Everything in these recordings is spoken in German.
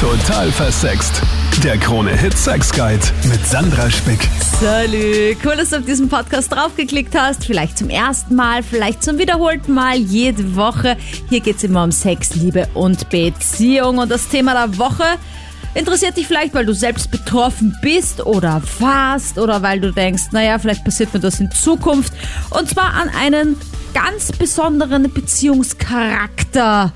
Total versext. Der Krone Hit Sex Guide mit Sandra Spick. Salü, cool, dass du auf diesen Podcast draufgeklickt hast. Vielleicht zum ersten Mal, vielleicht zum wiederholten Mal, jede Woche. Hier geht es immer um Sex, Liebe und Beziehung. Und das Thema der Woche interessiert dich vielleicht, weil du selbst betroffen bist oder warst oder weil du denkst, naja, vielleicht passiert mir das in Zukunft. Und zwar an einen ganz besonderen Beziehungscharakter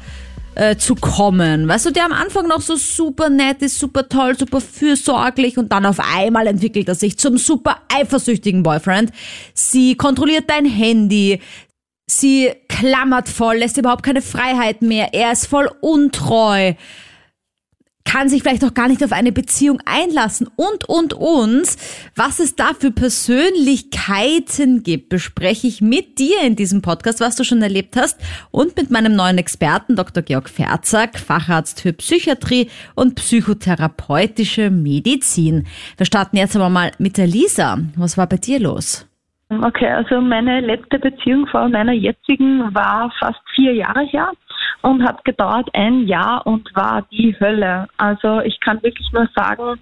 äh, zu kommen. Weißt du, der am Anfang noch so super nett ist, super toll, super fürsorglich und dann auf einmal entwickelt er sich zum super eifersüchtigen Boyfriend. Sie kontrolliert dein Handy. Sie klammert voll, lässt überhaupt keine Freiheit mehr. Er ist voll untreu kann sich vielleicht auch gar nicht auf eine Beziehung einlassen und, und, und. Was es da für Persönlichkeiten gibt, bespreche ich mit dir in diesem Podcast, was du schon erlebt hast und mit meinem neuen Experten, Dr. Georg Ferzack, Facharzt für Psychiatrie und psychotherapeutische Medizin. Wir starten jetzt aber mal mit der Lisa. Was war bei dir los? Okay, also meine letzte Beziehung vor meiner jetzigen war fast vier Jahre her und hat gedauert ein Jahr und war die Hölle. Also ich kann wirklich nur sagen,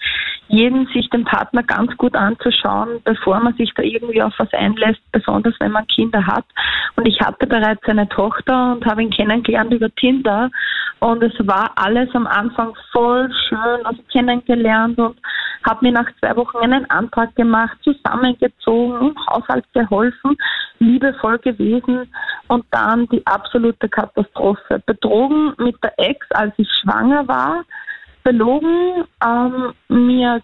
jeden sich den Partner ganz gut anzuschauen, bevor man sich da irgendwie auf was einlässt, besonders wenn man Kinder hat. Und ich hatte bereits eine Tochter und habe ihn kennengelernt über Tinder. Und es war alles am Anfang voll schön, also kennengelernt und habe mir nach zwei Wochen einen Antrag gemacht, zusammengezogen, im Haushalt geholfen, liebevoll gewesen und dann die absolute Katastrophe. Betrogen mit der Ex, als ich schwanger war, belogen, ähm, mir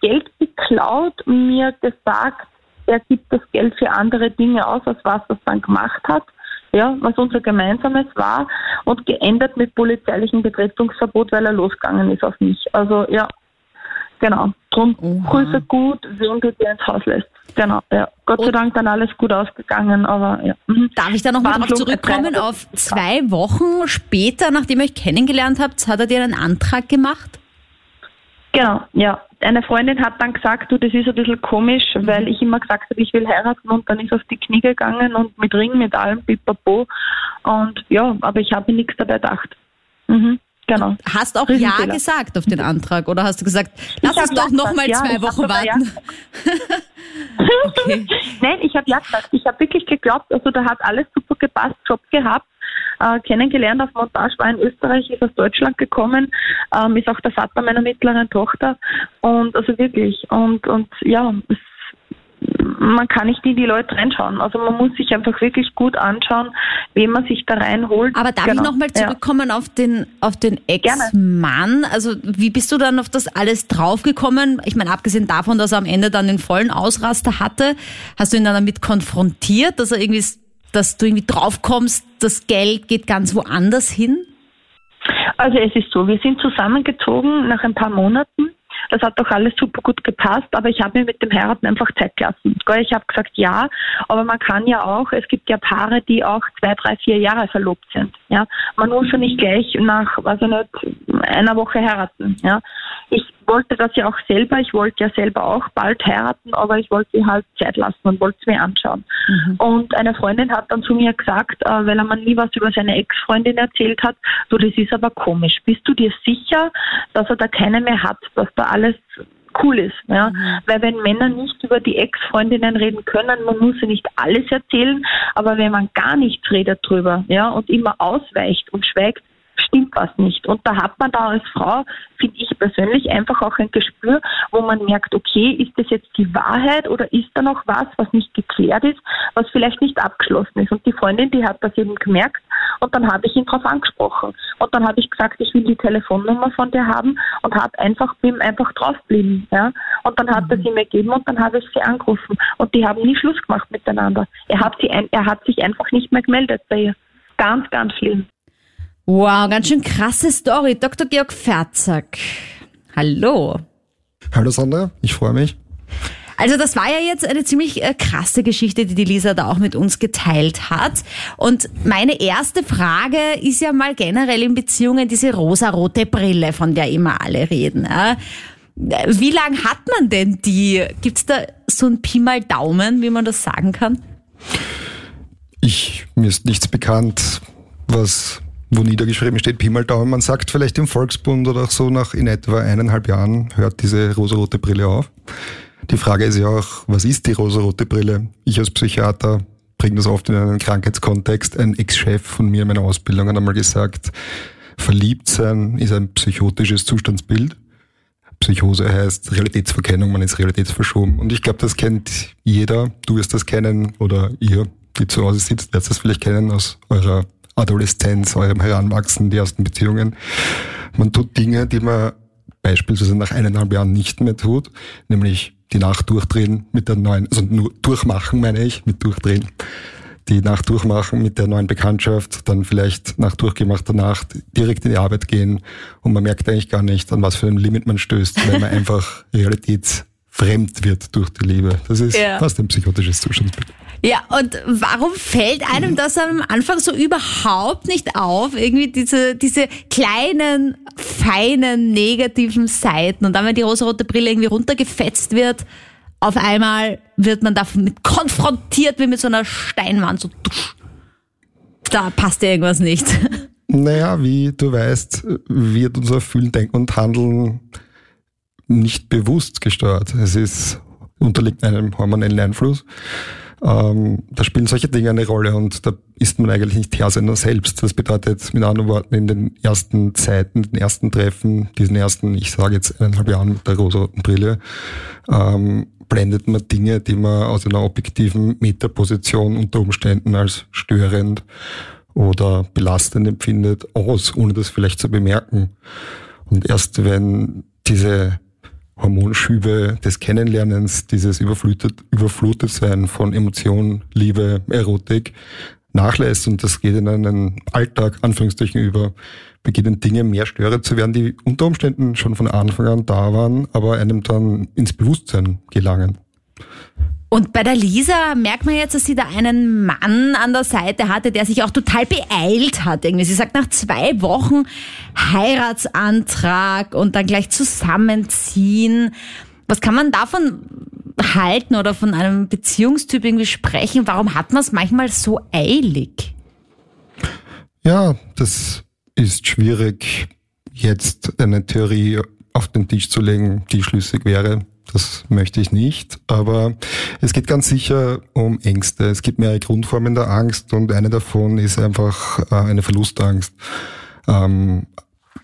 Geld geklaut, mir gesagt, er gibt das Geld für andere Dinge aus, als was er dann gemacht hat, ja, was unser gemeinsames war und geendet mit polizeilichem Betretungsverbot, weil er losgegangen ist auf mich. Also ja, genau. Drum Oha. Grüße gut, wen du dir ins Haus lässt. Genau, ja. Gott sei Dank dann alles gut ausgegangen, aber ja. Mhm. Darf ich da noch mal drauf zurückkommen? Auf zwei Wochen später, nachdem ihr euch kennengelernt habt, hat er dir einen Antrag gemacht? Genau, ja. Eine Freundin hat dann gesagt, du, das ist ein bisschen komisch, mhm. weil ich immer gesagt habe, ich will heiraten und dann ist auf die Knie gegangen und mit Ring, mit allem, pipapo. Und ja, aber ich habe nichts dabei gedacht. Mhm. Genau. Hast auch Ja gesagt auf den Antrag oder hast du gesagt, lass uns doch noch mal ja, zwei Wochen warten? Ja. okay. Nein, ich habe Ja gesagt. Ich habe wirklich geglaubt, also da hat alles super gepasst, Job gehabt, äh, kennengelernt auf Montage, war in Österreich, ist aus Deutschland gekommen, ähm, ist auch der Vater meiner mittleren Tochter und also wirklich und und ja, es man kann nicht in die Leute reinschauen. Also man muss sich einfach wirklich gut anschauen, wen man sich da reinholt. Aber darf genau. ich nochmal zurückkommen ja. auf den, auf den Ex-Mann? Also wie bist du dann auf das alles draufgekommen? Ich meine, abgesehen davon, dass er am Ende dann den vollen Ausraster hatte, hast du ihn dann damit konfrontiert, dass er irgendwie, dass du irgendwie draufkommst, das Geld geht ganz woanders hin? Also es ist so, wir sind zusammengezogen nach ein paar Monaten das hat doch alles super gut gepasst, aber ich habe mir mit dem Heiraten einfach Zeit gelassen. Ich habe gesagt, ja, aber man kann ja auch, es gibt ja Paare, die auch zwei, drei, vier Jahre verlobt sind. Ja, man muss ja nicht gleich nach, weiß ich nicht, einer Woche heiraten. Ja, ich wollte das ja auch selber. Ich wollte ja selber auch bald heiraten, aber ich wollte halt Zeit lassen und wollte es mir anschauen. Mhm. Und eine Freundin hat dann zu mir gesagt, äh, weil er mir nie was über seine Ex-Freundin erzählt hat, du, das ist aber komisch. Bist du dir sicher, dass er da keine mehr hat, dass da alles cool ist. Ja? Mhm. Weil wenn Männer nicht über die Ex-Freundinnen reden können, man muss ja nicht alles erzählen, aber wenn man gar nichts redet drüber ja, und immer ausweicht und schweigt, stimmt was nicht. Und da hat man da als Frau, finde ich persönlich, einfach auch ein Gespür, wo man merkt, okay, ist das jetzt die Wahrheit oder ist da noch was, was nicht geklärt ist, was vielleicht nicht abgeschlossen ist. Und die Freundin, die hat das eben gemerkt und dann habe ich ihn darauf angesprochen. Und dann habe ich gesagt, ich will die Telefonnummer von dir haben und habe einfach bin einfach draufgeblieben. Ja? Und dann hat mhm. er sie mir gegeben und dann habe ich sie angerufen. Und die haben nie Schluss gemacht miteinander. Er hat, sie ein, er hat sich einfach nicht mehr gemeldet bei ihr. Ganz, ganz schlimm. Wow, ganz schön krasse Story. Dr. Georg Ferzack. Hallo. Hallo Sandra, ich freue mich. Also das war ja jetzt eine ziemlich äh, krasse Geschichte, die die Lisa da auch mit uns geteilt hat. Und meine erste Frage ist ja mal generell in Beziehungen diese rosarote Brille, von der immer alle reden. Wie lang hat man denn die? Gibt's da so ein Pi mal Daumen, wie man das sagen kann? Ich, mir ist nichts bekannt, was wo niedergeschrieben steht Pi mal Daumen. Man sagt vielleicht im Volksbund oder so nach in etwa eineinhalb Jahren hört diese rosarote Brille auf. Die Frage ist ja auch, was ist die rosarote Brille? Ich als Psychiater bringe das oft in einen Krankheitskontext. Ein Ex-Chef von mir in meiner Ausbildung hat einmal gesagt, verliebt sein ist ein psychotisches Zustandsbild. Psychose heißt Realitätsverkennung, man ist realitätsverschoben. Und ich glaube, das kennt jeder. Du wirst das kennen oder ihr, die zu Hause sitzt, werdet das vielleicht kennen aus eurer Adoleszenz, eurem Heranwachsen, die ersten Beziehungen. Man tut Dinge, die man beispielsweise nach eineinhalb Jahren nicht mehr tut, nämlich die Nacht durchdrehen mit der neuen, also nur durchmachen meine ich, mit durchdrehen, die Nacht durchmachen mit der neuen Bekanntschaft, dann vielleicht nach durchgemachter Nacht direkt in die Arbeit gehen und man merkt eigentlich gar nicht, an was für ein Limit man stößt, wenn man einfach realitätsfremd wird durch die Liebe. Das ist ja. fast ein psychotisches Zustandsbild. Ja, und warum fällt einem das am Anfang so überhaupt nicht auf? Irgendwie diese, diese kleinen, feinen, negativen Seiten. Und dann, wenn die rosarote Brille irgendwie runtergefetzt wird, auf einmal wird man damit konfrontiert wie mit so einer Steinwand. So, da passt ja irgendwas nicht. Naja, wie du weißt, wird unser Fühlen, Denken und Handeln nicht bewusst gesteuert. Es ist, unterliegt einem hormonellen Einfluss. Ähm, da spielen solche Dinge eine Rolle und da ist man eigentlich nicht Herr seiner selbst. Das bedeutet mit anderen Worten, in den ersten Zeiten, den ersten Treffen, diesen ersten, ich sage jetzt eineinhalb Jahren mit der rosa-roten Brille, ähm, blendet man Dinge, die man aus einer objektiven Metaposition unter Umständen als störend oder belastend empfindet, aus, ohne das vielleicht zu bemerken. Und erst wenn diese Hormonschübe des Kennenlernens, dieses überflutet, überflutet sein von Emotionen, Liebe, Erotik nachlässt und das geht in einen Alltag, Anführungsstrichen über, beginnen Dinge mehr störend zu werden, die unter Umständen schon von Anfang an da waren, aber einem dann ins Bewusstsein gelangen. Und bei der Lisa merkt man jetzt, dass sie da einen Mann an der Seite hatte, der sich auch total beeilt hat. Irgendwie. Sie sagt, nach zwei Wochen Heiratsantrag und dann gleich zusammenziehen. Was kann man davon halten oder von einem Beziehungstyp irgendwie sprechen? Warum hat man es manchmal so eilig? Ja, das ist schwierig, jetzt eine Theorie auf den Tisch zu legen, die schlüssig wäre. Das möchte ich nicht. Aber es geht ganz sicher um Ängste. Es gibt mehrere Grundformen der Angst und eine davon ist einfach äh, eine Verlustangst. Ähm,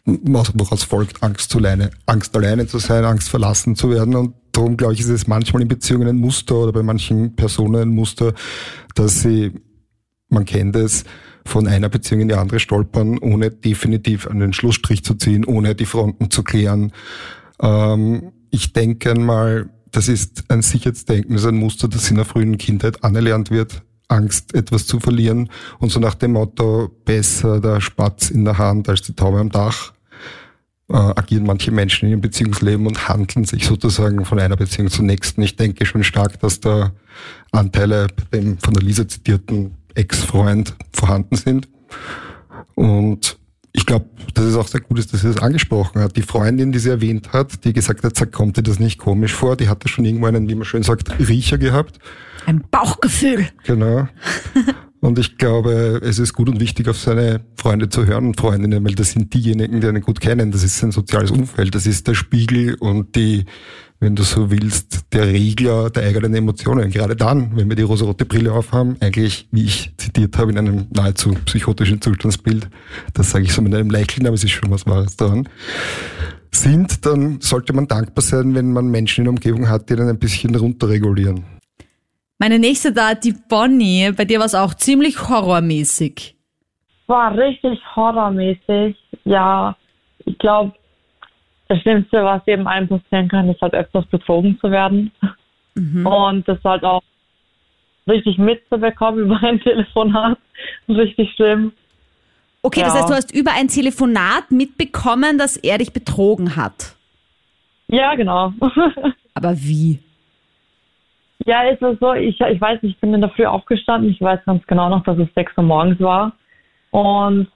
woraus folgt Angst zu alleine, Angst alleine zu sein, Angst verlassen zu werden. Und darum glaube ich, ist es manchmal in Beziehungen ein Muster oder bei manchen Personen ein Muster, dass sie, man kennt es, von einer Beziehung in die andere stolpern, ohne definitiv einen Schlussstrich zu ziehen, ohne die Fronten zu klären. Ähm, ich denke mal, das ist ein Sicherheitsdenken, das ist ein Muster, das in der frühen Kindheit anerlernt wird, Angst, etwas zu verlieren. Und so nach dem Motto, besser der Spatz in der Hand als die Taube am Dach, äh, agieren manche Menschen in ihrem Beziehungsleben und handeln sich sozusagen von einer Beziehung zur nächsten. Ich denke schon stark, dass da Anteile bei dem von der Lisa zitierten Ex-Freund vorhanden sind. Und ich glaube, dass es auch sehr gut ist, dass sie das angesprochen hat. Die Freundin, die sie erwähnt hat, die gesagt hat, kommt dir das nicht komisch vor, die hatte schon irgendwo einen, wie man schön sagt, Riecher gehabt. Ein Bauchgefühl. Genau. Und ich glaube, es ist gut und wichtig, auf seine Freunde zu hören und Freundinnen, weil das sind diejenigen, die einen gut kennen. Das ist sein soziales Umfeld, das ist der Spiegel und die wenn du so willst, der Regler der eigenen Emotionen. Gerade dann, wenn wir die rosarote Brille aufhaben, eigentlich, wie ich zitiert habe, in einem nahezu psychotischen Zustandsbild, das sage ich so mit einem Lächeln, aber es ist schon was Wahres daran, sind, dann sollte man dankbar sein, wenn man Menschen in der Umgebung hat, die dann ein bisschen runterregulieren. Meine nächste da, die Bonnie, bei dir war es auch ziemlich horrormäßig. War richtig horrormäßig, ja. Ich glaube, das Schlimmste, was eben einem passieren kann, ist halt öfters betrogen zu werden. Mhm. Und das halt auch richtig mitzubekommen über ein Telefonat. Richtig schlimm. Okay, ja. das heißt, du hast über ein Telefonat mitbekommen, dass er dich betrogen hat. Ja, genau. Aber wie? Ja, ist es so, ich, ich weiß, ich bin in der Früh aufgestanden. Ich weiß ganz genau noch, dass es 6 Uhr morgens war. Und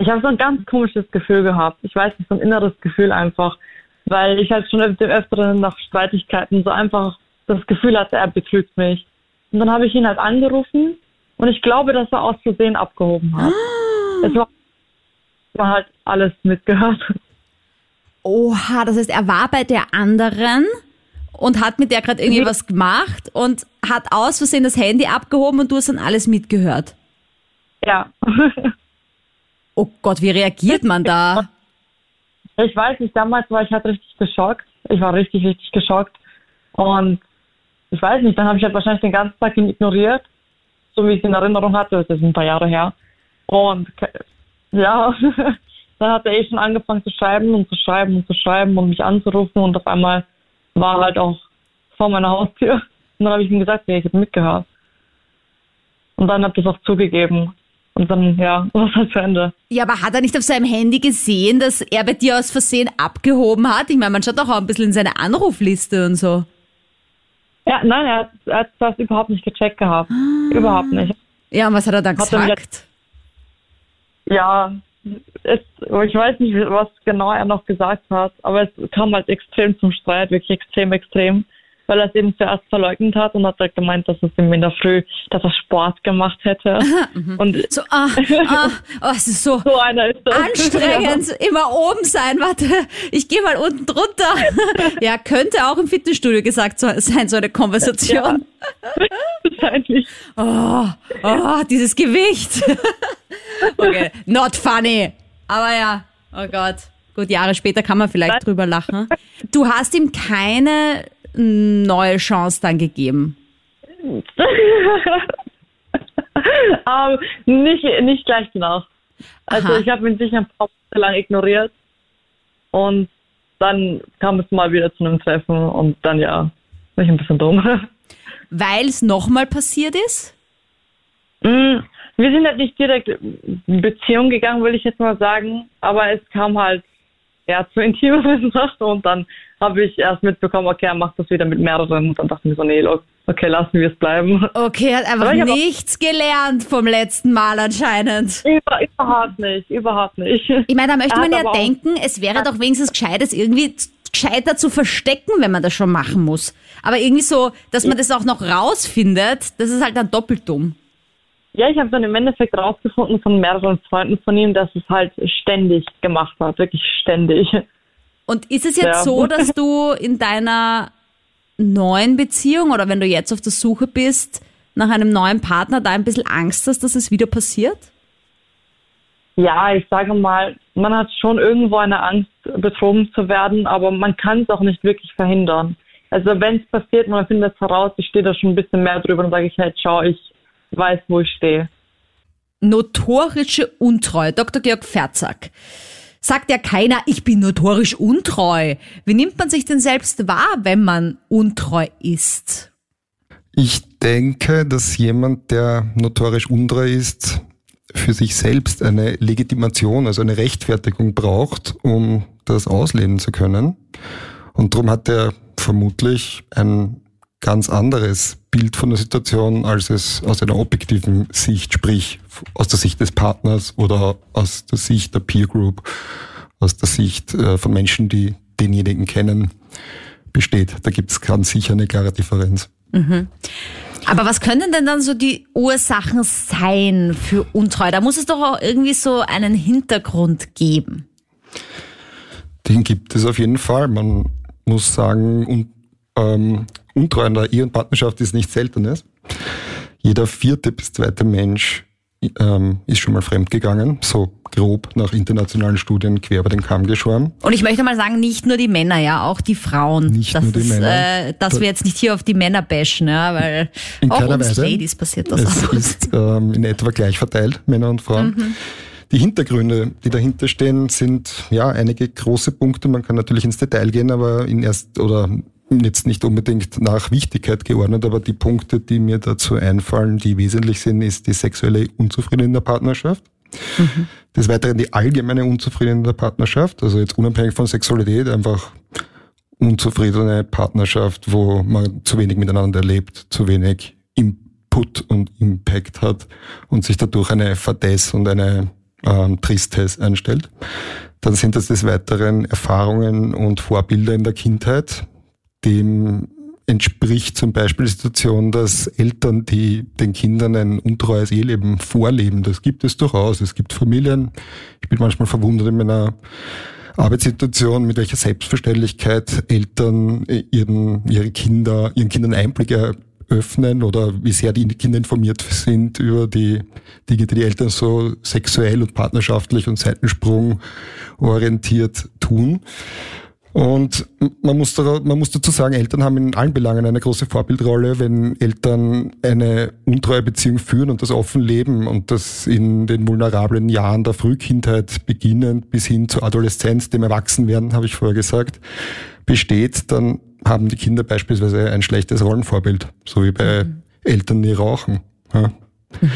ich habe so ein ganz komisches Gefühl gehabt. Ich weiß nicht, so ein inneres Gefühl einfach, weil ich halt schon dem Öfteren nach Streitigkeiten so einfach das Gefühl hatte, er betrügt mich. Und dann habe ich ihn halt angerufen und ich glaube, dass er aus Versehen abgehoben hat. Es war, man halt alles mitgehört. Oha, das heißt, er war bei der anderen und hat mit der gerade irgendwie was gemacht und hat aus Versehen das Handy abgehoben und du hast dann alles mitgehört. Ja. Oh Gott, wie reagiert man da? Ich weiß nicht, damals war ich halt richtig geschockt. Ich war richtig, richtig geschockt. Und ich weiß nicht, dann habe ich halt wahrscheinlich den ganzen Tag ihn ignoriert, so wie ich es in Erinnerung hatte. Das ist ein paar Jahre her. Und ja, dann hat er eh schon angefangen zu schreiben und zu schreiben und zu schreiben und mich anzurufen. Und auf einmal war er halt auch vor meiner Haustür. Und dann habe ich ihm gesagt, ja, ich habe mitgehört. Und dann hat er es auch zugegeben. Und dann, ja, war es halt zu Ende. Ja, aber hat er nicht auf seinem Handy gesehen, dass er bei dir aus Versehen abgehoben hat? Ich meine, man schaut doch auch ein bisschen in seine Anrufliste und so. Ja, nein, er hat, er hat das überhaupt nicht gecheckt gehabt. Überhaupt nicht. Ja, und was hat er dann Hat er gesagt? Ja, es, ich weiß nicht, was genau er noch gesagt hat, aber es kam halt extrem zum Streit, wirklich extrem, extrem, weil er es eben zuerst verleugnet hat und hat halt gemeint, dass es ihm in der Früh, dass er Sport gemacht hätte. Und So, ah, ah, oh, es ist so so einer ist das. anstrengend, immer oben sein. Warte, ich gehe mal unten drunter. Ja, könnte auch im Fitnessstudio gesagt sein, so eine Konversation. Wahrscheinlich. Oh, oh, dieses Gewicht. Okay, not funny. Aber ja, oh Gott. Gut, Jahre später kann man vielleicht drüber lachen. Du hast ihm keine neue Chance dann gegeben. Aber nicht, nicht gleich danach. Also Aha. ich habe ihn sicher ein paar Monate lang ignoriert und dann kam es mal wieder zu einem Treffen und dann ja, war ich ein bisschen dumm. Weil es nochmal passiert ist? Mm, Wir sind halt nicht direkt in Beziehung gegangen, will ich jetzt mal sagen, aber es kam halt ja zu intimeren Sachen und dann habe ich erst mitbekommen, okay, er macht das wieder mit mehreren und dann dachte ich mir so, nee, okay, lassen wir es bleiben. Okay, hat einfach nichts gelernt vom letzten Mal anscheinend. Über, überhaupt nicht, überhaupt nicht. Ich meine, da möchte Er man ja denken, es wäre doch wenigstens gescheit, es irgendwie gescheiter zu verstecken, wenn man das schon machen muss. Aber irgendwie so, dass man das auch noch rausfindet, das ist halt dann doppelt dumm. Ja, ich habe dann im Endeffekt rausgefunden von mehreren Freunden von ihm, dass es halt ständig gemacht hat, wirklich ständig. Und ist es jetzt Ja. so, dass du in deiner neuen Beziehung oder wenn du jetzt auf der Suche bist nach einem neuen Partner, da ein bisschen Angst hast, dass es wieder passiert? Ja, ich sage mal, man hat schon irgendwo eine Angst, betrogen zu werden, aber man kann es auch nicht wirklich verhindern. Also wenn es passiert, man findet es heraus, ich stehe da schon ein bisschen mehr drüber und sage ich halt, schau, ich weiß, wo ich stehe. Notorische Untreue. Dr. Georg Ferzack. Sagt ja keiner, ich bin notorisch untreu. Wie nimmt man sich denn selbst wahr, wenn man untreu ist? Ich denke, dass jemand, der notorisch untreu ist, für sich selbst eine Legitimation, also eine Rechtfertigung braucht, um das ausleben zu können. Und darum hat er vermutlich ein ganz anderes Bild von der Situation, als es aus einer objektiven Sicht, sprich aus der Sicht des Partners oder aus der Sicht der Peer Group, aus der Sicht äh, von Menschen, die denjenigen kennen, besteht. Da gibt es ganz sicher eine klare Differenz. Aber was können denn dann so die Ursachen sein für Untreue? Da muss es doch auch irgendwie so einen Hintergrund geben. Den gibt es auf jeden Fall. Man muss sagen, un, ähm, Untreue in der Ehe- und Partnerschaft ist nichts Seltenes. Jeder vierte bis zweite Mensch ähm, ist schon mal fremdgegangen, so grob nach internationalen Studien quer über den Kamm geschoren. Und ich möchte mal sagen, nicht nur die Männer, ja, auch die Frauen. Nicht dass nur die das, Männer. Äh, dass wir jetzt nicht hier auf die Männer bashen, ja, weil In auch uns Weise. Ladies passiert das Es auch. ist ähm, in etwa gleich verteilt, Männer und Frauen. Mhm. Die Hintergründe, die dahinter stehen, sind ja einige große Punkte. Man kann natürlich ins Detail gehen, aber in erst oder jetzt nicht unbedingt nach Wichtigkeit geordnet, aber die Punkte, die mir dazu einfallen, die wesentlich sind, ist die sexuelle Unzufriedenheit in der Partnerschaft. Des Weiteren die allgemeine Unzufriedenheit in der Partnerschaft, also jetzt unabhängig von Sexualität, einfach unzufriedene Partnerschaft, wo man zu wenig miteinander lebt, zu wenig Input und Impact hat und sich dadurch eine Fadesse und eine ähm, Tristesse einstellt. Dann sind das des Weiteren Erfahrungen und Vorbilder in der Kindheit, dem entspricht zum Beispiel die Situation, dass Eltern, die den Kindern ein untreues Eheleben vorleben. Das gibt es durchaus. Es gibt Familien. Ich bin manchmal verwundert in meiner Arbeitssituation, mit welcher Selbstverständlichkeit Eltern ihren, ihre Kinder, ihren Kindern Einblicke öffnen oder wie sehr die Kinder informiert sind über die Dinge, die die Eltern so sexuell und partnerschaftlich und Seitensprung orientiert tun. Und man muss, da, man muss dazu sagen, Eltern haben in allen Belangen eine große Vorbildrolle, wenn Eltern eine untreue Beziehung führen und das offen leben und das in den vulnerablen Jahren der Frühkindheit beginnend bis hin zur Adoleszenz, dem Erwachsenwerden, habe ich vorher gesagt, besteht, dann haben die Kinder beispielsweise ein schlechtes Rollenvorbild, so wie bei mhm. Eltern, die rauchen. Ja. Mhm.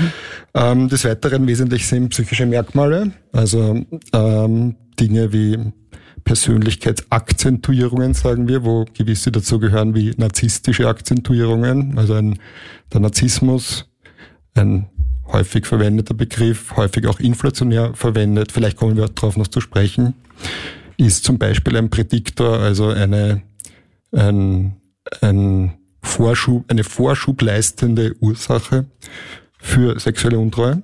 Ähm, des Weiteren wesentlich sind psychische Merkmale, also ähm, Dinge wie Persönlichkeitsakzentuierungen, sagen wir, wo gewisse dazu gehören wie narzisstische Akzentuierungen, also ein, der Narzissmus, ein häufig verwendeter Begriff, häufig auch inflationär verwendet, vielleicht kommen wir darauf noch zu sprechen, ist zum Beispiel ein Prädiktor, also eine, ein, ein Vorschub, eine vorschubleistende Ursache für sexuelle Untreue.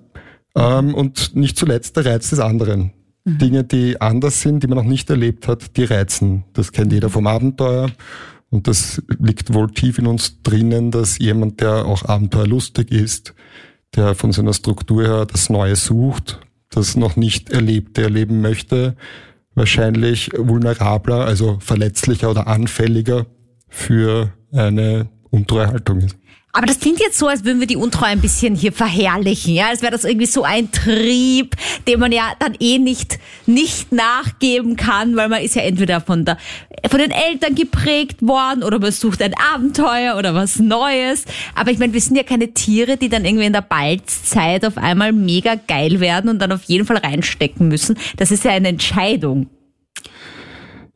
Ähm, und nicht zuletzt der Reiz des anderen. Mhm. Dinge, die anders sind, die man noch nicht erlebt hat, die reizen. Das kennt jeder vom Abenteuer. Und das liegt wohl tief in uns drinnen, dass jemand, der auch abenteuerlustig ist, der von seiner Struktur her das Neue sucht, das noch nicht Erlebte erleben möchte, wahrscheinlich vulnerabler, also verletzlicher oder anfälliger für eine Untreuhaltung ist. Aber das klingt jetzt so, als würden wir die Untreue ein bisschen hier verherrlichen, ja, als wäre das irgendwie so ein Trieb, den man ja dann eh nicht, nicht nachgeben kann, weil man ist ja entweder von der, von den Eltern geprägt worden oder man sucht ein Abenteuer oder was Neues. Aber ich meine, wir sind ja keine Tiere, die dann irgendwie in der Balzzeit auf einmal mega geil werden und dann auf jeden Fall reinstecken müssen. Das ist ja eine Entscheidung.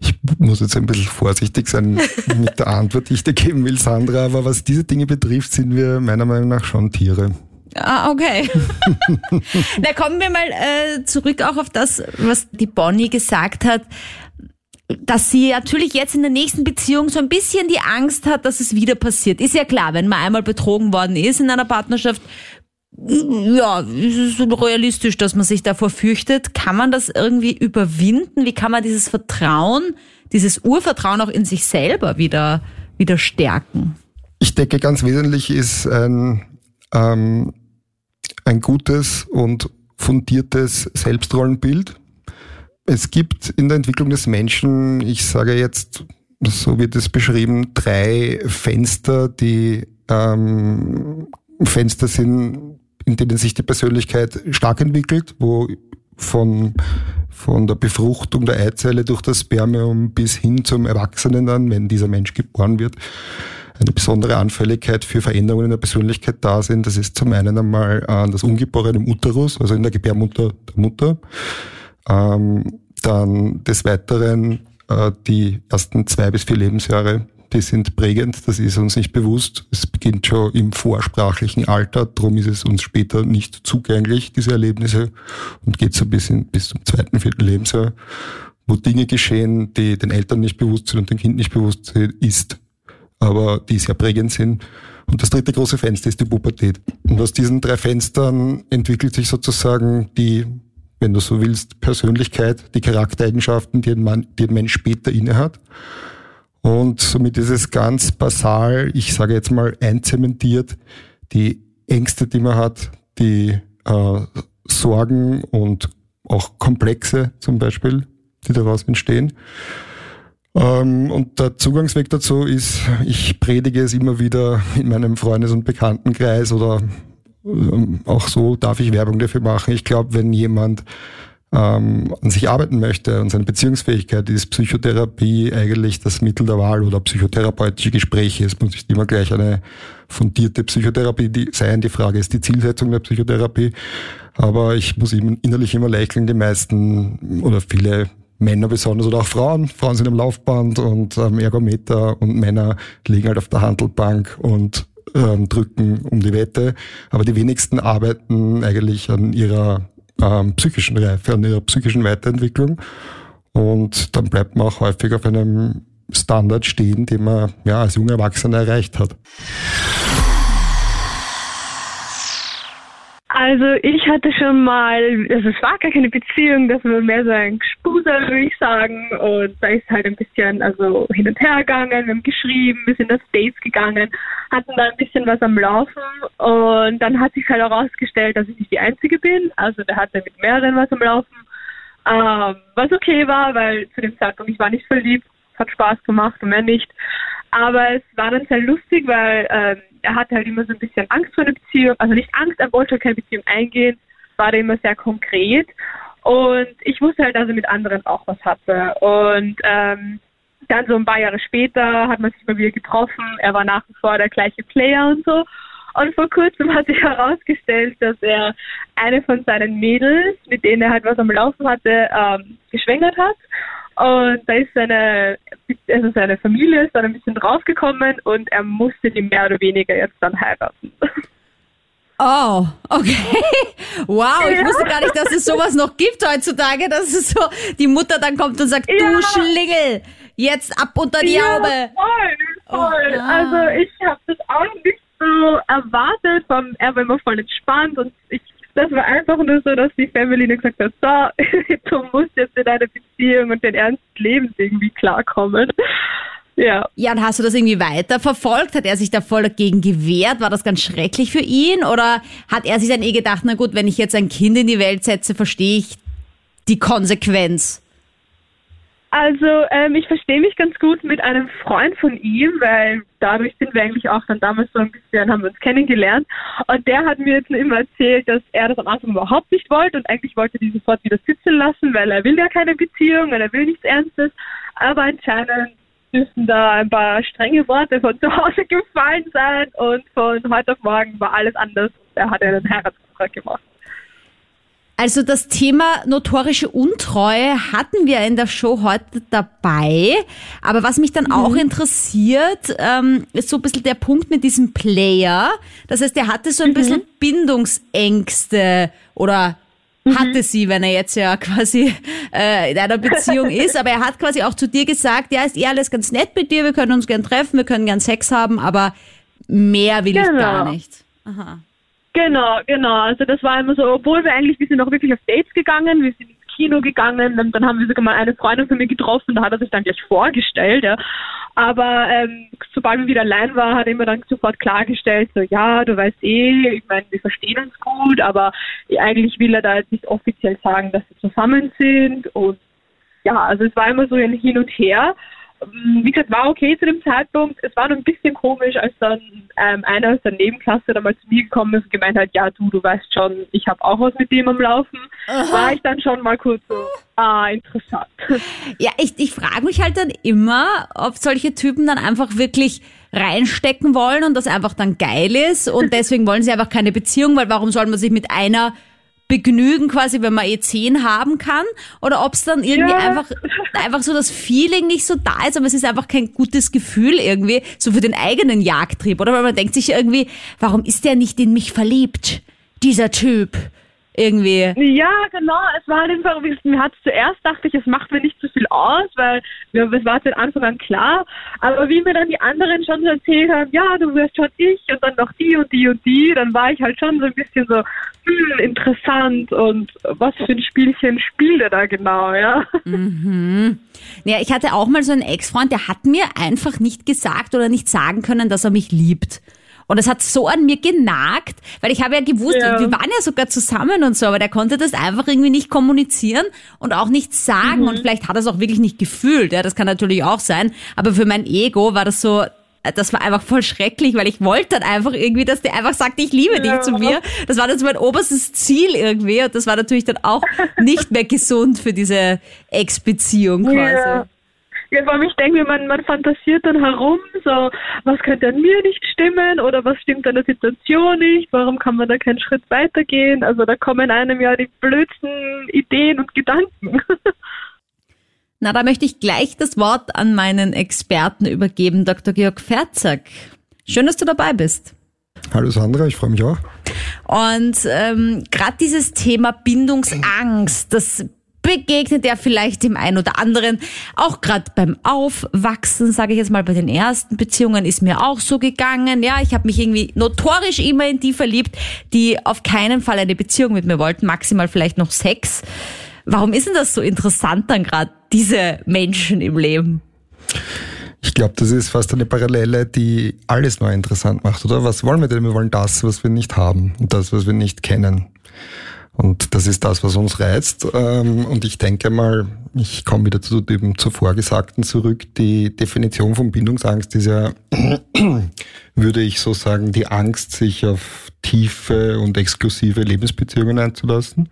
Ich muss jetzt ein bisschen vorsichtig sein mit der Antwort, die ich dir geben will, Sandra, aber was diese Dinge betrifft, sind wir meiner Meinung nach schon Tiere. Ah, okay. Na, kommen wir mal äh, zurück auch auf das, was die Bonnie gesagt hat, dass sie natürlich jetzt in der nächsten Beziehung so ein bisschen die Angst hat, dass es wieder passiert. Ist ja klar, wenn man einmal betrogen worden ist in einer Partnerschaft, ja, ist es realistisch, dass man sich davor fürchtet. Kann man das irgendwie überwinden? Wie kann man dieses Vertrauen, dieses Urvertrauen auch in sich selber wieder, wieder stärken? Ich denke, ganz wesentlich ist ein, ähm, ein gutes und fundiertes Selbstrollenbild. Es gibt in der Entwicklung des Menschen, ich sage jetzt, so wird es beschrieben, drei Fenster, die ähm, Fenster sind in denen sich die Persönlichkeit stark entwickelt, wo von, von der Befruchtung der Eizelle durch das Spermium bis hin zum Erwachsenen dann, wenn dieser Mensch geboren wird, eine besondere Anfälligkeit für Veränderungen in der Persönlichkeit da sind. Das ist zum einen einmal äh, das Ungeborene im Uterus, also in der Gebärmutter der Mutter. Ähm, dann des Weiteren äh, die ersten zwei bis vier Lebensjahre die sind prägend, das ist uns nicht bewusst. Es beginnt schon im vorsprachlichen Alter, darum ist es uns später nicht zugänglich, diese Erlebnisse, und geht so bis, in, bis zum zweiten, vierten Lebensjahr, wo Dinge geschehen, die den Eltern nicht bewusst sind und dem Kind nicht bewusst ist, aber die sehr prägend sind. Und das dritte große Fenster ist die Pubertät. Und aus diesen drei Fenstern entwickelt sich sozusagen die, wenn du so willst, Persönlichkeit, die Charaktereigenschaften, die ein, Mann, die ein Mensch später innehat. Und somit ist es ganz basal, ich sage jetzt mal einzementiert, die Ängste, die man hat, die äh, Sorgen und auch Komplexe zum Beispiel, die daraus entstehen. Ähm, und der Zugangsweg dazu ist, ich predige es immer wieder in meinem Freundes- und Bekanntenkreis oder ähm, auch so darf ich Werbung dafür machen. Ich glaube, wenn jemand ähm, an sich arbeiten möchte und seine Beziehungsfähigkeit, ist Psychotherapie eigentlich das Mittel der Wahl oder psychotherapeutische Gespräche. Es muss nicht immer gleich eine fundierte Psychotherapie sein. Die Frage ist die Zielsetzung der Psychotherapie. Aber ich muss innerlich immer lächeln. Die meisten oder viele Männer besonders oder auch Frauen. Frauen sind am Laufband und am Ergometer und Männer liegen halt auf der Handelbank und ähm, drücken um die Wette. Aber die wenigsten arbeiten eigentlich an ihrer ähm, psychischen Reife, an ihrer psychischen Weiterentwicklung. Und dann bleibt man auch häufig auf einem Standard stehen, den man ja als junger Erwachsener erreicht hat. Also ich hatte schon mal, also es war gar keine Beziehung, das war mehr so ein Gespuser, würde ich sagen. Und da ist halt ein bisschen also hin und her gegangen, wir haben geschrieben, wir sind auf Dates gegangen, hatten da ein bisschen was am Laufen und dann hat sich halt herausgestellt, dass ich nicht die Einzige bin. Also der hatte mit mehreren was am Laufen. Ähm, was okay war, weil zu dem Zeitpunkt ich war nicht verliebt, hat Spaß gemacht und mehr nicht. Aber es war dann sehr lustig, weil ähm, er hatte halt immer so ein bisschen Angst vor einer Beziehung. Also nicht Angst, er wollte keine Beziehung eingehen. War da immer sehr konkret. Und ich wusste halt, dass er mit anderen auch was hatte. Und ähm, dann so ein paar Jahre später hat man sich mal wieder getroffen. Er war nach wie vor der gleiche Player und so. Und vor kurzem hat sich herausgestellt, dass er eine von seinen Mädels, mit denen er halt was am Laufen hatte, ähm, geschwängert hat. Und da ist seine, also seine Familie ist dann ein bisschen draufgekommen und er musste die mehr oder weniger jetzt dann heiraten. Oh, okay. Wow, ich wusste gar nicht, dass es sowas noch gibt heutzutage, dass es so die Mutter dann kommt und sagt, Ja. du Schlingel, jetzt ab unter die ja, Haube. voll, voll. Oh, ah. Also ich habe das auch nicht so erwartet. Vom, er war immer voll entspannt und ich, das war einfach nur so, dass die Family dann gesagt hat, so, du musst jetzt in deine Beziehung und den Ernst des Lebens irgendwie klarkommen. Ja. Ja, und hast du das irgendwie weiterverfolgt? Hat er sich da voll dagegen gewehrt? War das ganz schrecklich für ihn? Oder hat er sich dann eh gedacht, na gut, wenn ich jetzt ein Kind in die Welt setze, verstehe ich die Konsequenz? Also ähm, ich verstehe mich ganz gut mit einem Freund von ihm, weil dadurch sind wir eigentlich auch dann damals so ein bisschen, haben wir uns kennengelernt. Und der hat mir jetzt immer erzählt, dass er das am Anfang überhaupt nicht wollte und eigentlich wollte die sofort wieder sitzen lassen, weil er will ja keine Beziehung, weil er will nichts Ernstes. Aber anscheinend müssen da ein paar strenge Worte von zu Hause gefallen sein und von heute auf morgen war alles anders. Er hat einen Heiratsantrag gemacht. Also das Thema notorische Untreue hatten wir in der Show heute dabei. Aber was mich dann auch interessiert, ähm, ist so ein bisschen der Punkt mit diesem Player. Das heißt, er hatte so ein bisschen Bindungsängste oder hatte sie, wenn er jetzt ja quasi äh, in einer Beziehung ist. Aber er hat quasi auch zu dir gesagt, ja, ist eh alles ganz nett mit dir, wir können uns gern treffen, wir können gern Sex haben, aber mehr will ich Genau. gar nicht. Aha. Genau, genau. Also das war immer so, obwohl wir eigentlich, wir sind auch wirklich auf Dates gegangen, wir sind ins Kino gegangen, dann, dann haben wir sogar mal eine Freundin von mir getroffen, da hat er sich dann gleich vorgestellt, ja. Aber ähm, sobald wir wieder allein war, hat er mir dann sofort klargestellt, so ja, du weißt eh, ich meine, wir verstehen uns gut, aber eigentlich will er da jetzt nicht offiziell sagen, dass wir zusammen sind und ja, also es war immer so ein Hin und Her. Ähm, Wie gesagt, war okay zu dem Zeitpunkt. Es war nur ein bisschen komisch, als dann ähm, einer aus der Nebenklasse dann mal zu mir gekommen ist und gemeint hat, ja du, du weißt schon, ich habe auch was mit dem am Laufen. War ich dann schon mal kurz so, ah, interessant. Ja, ich, ich frage mich halt dann immer, ob solche Typen dann einfach wirklich reinstecken wollen und das einfach dann geil ist und deswegen wollen sie einfach keine Beziehung, weil warum soll man sich mit einer begnügen quasi, wenn man eh zehn haben kann? Oder ob es dann irgendwie Ja. einfach einfach so das Feeling nicht so da ist, aber es ist einfach kein gutes Gefühl irgendwie so für den eigenen Jagdtrieb oder? Weil man denkt sich irgendwie, warum ist der nicht in mich verliebt, dieser Typ irgendwie. Ja, genau. Es war halt einfach, mir hat zuerst dachte ich, es macht mir nicht so viel aus, weil mir, es war von Anfang an klar. Aber wie mir dann die anderen schon so erzählt haben, ja, du wirst schon ich und dann noch die und die und die, dann war ich halt schon so ein bisschen so, hm, interessant und was für ein Spielchen spielt er da genau, ja. Ja, ich hatte auch mal so einen Ex-Freund, der hat mir einfach nicht gesagt oder nicht sagen können, dass er mich liebt. Und es hat so an mir genagt, weil ich habe ja gewusst, Ja. wir waren ja sogar zusammen und so, aber der konnte das einfach irgendwie nicht kommunizieren und auch nicht sagen. Und vielleicht hat er es auch wirklich nicht gefühlt, ja, das kann natürlich auch sein. Aber für mein Ego war das so, das war einfach voll schrecklich, weil ich wollte dann einfach irgendwie, dass der einfach sagt, ich liebe dich Ja. zu mir. Das war dann so mein oberstes Ziel irgendwie und das war natürlich dann auch nicht mehr gesund für diese Ex-Beziehung quasi. Ja. Ja, vor allem ich denke mir, man, man fantasiert dann herum, so, was könnte an mir nicht stimmen oder was stimmt an der Situation nicht, warum kann man da keinen Schritt weitergehen? Also da kommen einem ja die blödsten Ideen und Gedanken. Na, da möchte ich gleich das Wort an meinen Experten übergeben, Dr. Georg Ferzak. Schön, dass du dabei bist. Hallo Sandra, ich freue mich auch. Und ähm, gerade dieses Thema Bindungsangst, das begegnet er vielleicht dem einen oder anderen. Auch gerade beim Aufwachsen, sage ich jetzt mal, bei den ersten Beziehungen ist mir auch so gegangen. Ja, ich habe mich irgendwie notorisch immer in die verliebt, die auf keinen Fall eine Beziehung mit mir wollten, maximal vielleicht noch Sex. Warum ist denn das so interessant dann gerade, diese Menschen im Leben? Ich glaube, das ist fast eine Parallele, die alles neu interessant macht, oder? Was wollen wir denn? Wir wollen das, was wir nicht haben und das, was wir nicht kennen. Und das ist das, was uns reizt. Ähm, und ich denke mal, ich komme wieder zu dem zuvor Gesagten zurück. Die Definition von Bindungsangst ist ja, würde ich so sagen, die Angst, sich auf tiefe und exklusive Lebensbeziehungen einzulassen.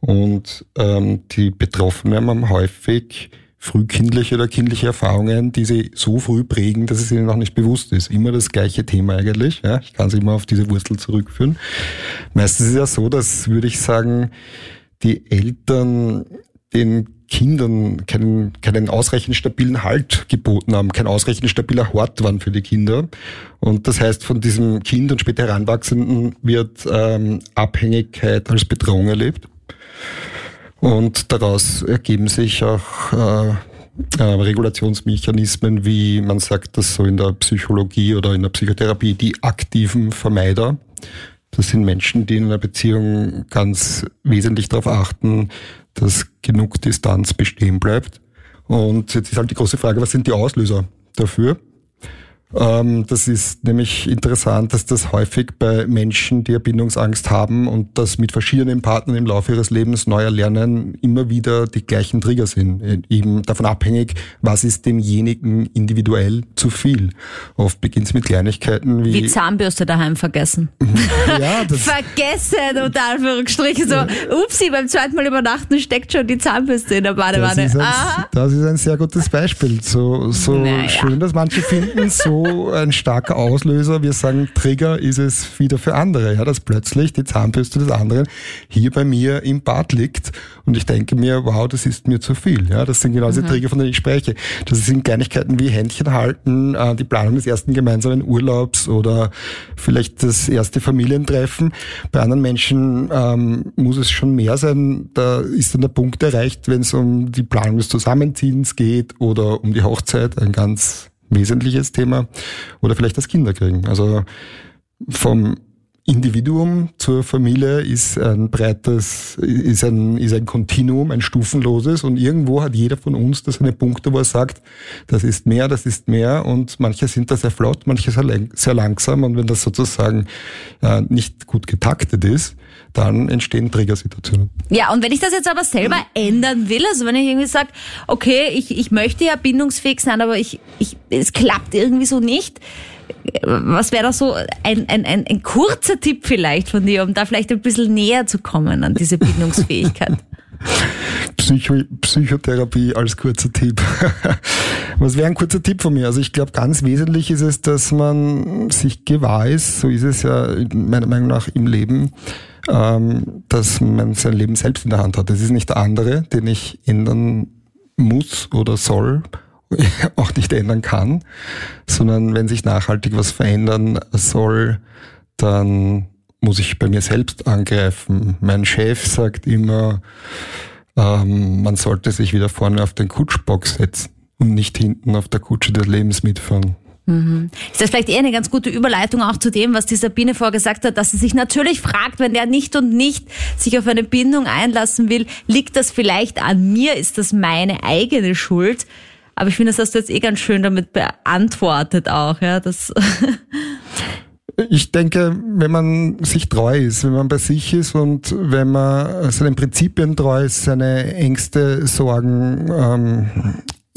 Und ähm, die Betroffenen haben häufig frühkindliche oder kindliche Erfahrungen, die sie so früh prägen, dass es ihnen noch nicht bewusst ist. Immer das gleiche Thema eigentlich. Ja? Ich kann sie immer auf diese Wurzel zurückführen. Meistens ist es ja so, dass, würde ich sagen, die Eltern den Kindern keinen, keinen ausreichend stabilen Halt geboten haben, kein ausreichend stabiler Hort waren für die Kinder. Und das heißt, von diesem Kind und später Heranwachsenden wird ähm, Abhängigkeit als Bedrohung erlebt. Und daraus ergeben sich auch äh, äh, Regulationsmechanismen, wie man sagt das so in der Psychologie oder in der Psychotherapie, die aktiven Vermeider. Das sind Menschen, die in einer Beziehung ganz wesentlich darauf achten, dass genug Distanz bestehen bleibt. Und jetzt ist halt die große Frage, was sind die Auslöser dafür? Ähm, das ist nämlich interessant, dass das häufig bei Menschen, die Erbindungsangst haben und das mit verschiedenen Partnern im Laufe ihres Lebens neu erlernen, immer wieder die gleichen Trigger sind. Äh, eben davon abhängig, was ist demjenigen individuell zu viel. Oft beginnt es mit Kleinigkeiten wie... Wie Zahnbürste daheim vergessen. ja, das vergessen, unter Anführungsstrichen. So, upsi, beim zweiten Mal übernachten steckt schon die Zahnbürste in der Badewanne. Das ist ein, das ist ein sehr gutes Beispiel. So, so naja. schön, dass manche finden, so ein starker Auslöser. Wir sagen, Trigger ist es wieder für andere, ja, dass plötzlich die Zahnbürste des anderen hier bei mir im Bad liegt und ich denke mir, wow, das ist mir zu viel. Ja, das sind genau diese mhm. Trigger, von denen ich spreche. Das sind Kleinigkeiten wie Händchen halten, äh, die Planung des ersten gemeinsamen Urlaubs oder vielleicht das erste Familientreffen. Bei anderen Menschen ähm, muss es schon mehr sein. Da ist dann der Punkt erreicht, wenn es um die Planung des Zusammenziehens geht oder um die Hochzeit, ein ganz wesentliches Thema. Oder vielleicht das Kinderkriegen. Also vom Individuum zur Familie ist ein breites, ist ein, ist ein Kontinuum, ein stufenloses und irgendwo hat jeder von uns da seine Punkte, wo er sagt, das ist mehr, das ist mehr und manche sind da sehr flott, manche sehr, sehr langsam und wenn das sozusagen äh, nicht gut getaktet ist, dann entstehen Triggersituationen. Ja, und wenn ich das jetzt aber selber ändern will, also wenn ich irgendwie sage, okay, ich, ich möchte ja bindungsfähig sein, aber ich, ich, es klappt irgendwie so nicht, was wäre da so ein, ein, ein, ein kurzer Tipp vielleicht von dir, um da vielleicht ein bisschen näher zu kommen an diese Bindungsfähigkeit? Psycho Psychotherapie als kurzer Tipp. Was wäre ein kurzer Tipp von mir? Also ich glaube, ganz wesentlich ist es, dass man sich gewahr ist, so ist es ja meiner Meinung nach im Leben, ähm, dass man sein Leben selbst in der Hand hat. Das ist nicht der andere, den ich ändern muss oder soll, auch nicht ändern kann, sondern wenn sich nachhaltig was verändern soll, dann muss ich bei mir selbst angreifen. Mein Chef sagt immer, ähm, man sollte sich wieder vorne auf den Kutschbock setzen und nicht hinten auf der Kutsche des Lebens mitfahren. Mhm. Ist das vielleicht eher eine ganz gute Überleitung auch zu dem, was die Sabine vorgesagt hat, dass sie sich natürlich fragt, wenn der nicht und nicht sich auf eine Bindung einlassen will, liegt das vielleicht an mir? Ist das meine eigene Schuld? Aber ich finde, das hast du jetzt eh ganz schön damit beantwortet auch, ja, das Ich denke, wenn man sich treu ist, wenn man bei sich ist und wenn man seinen Prinzipien treu ist, seine Ängste, Sorgen ähm,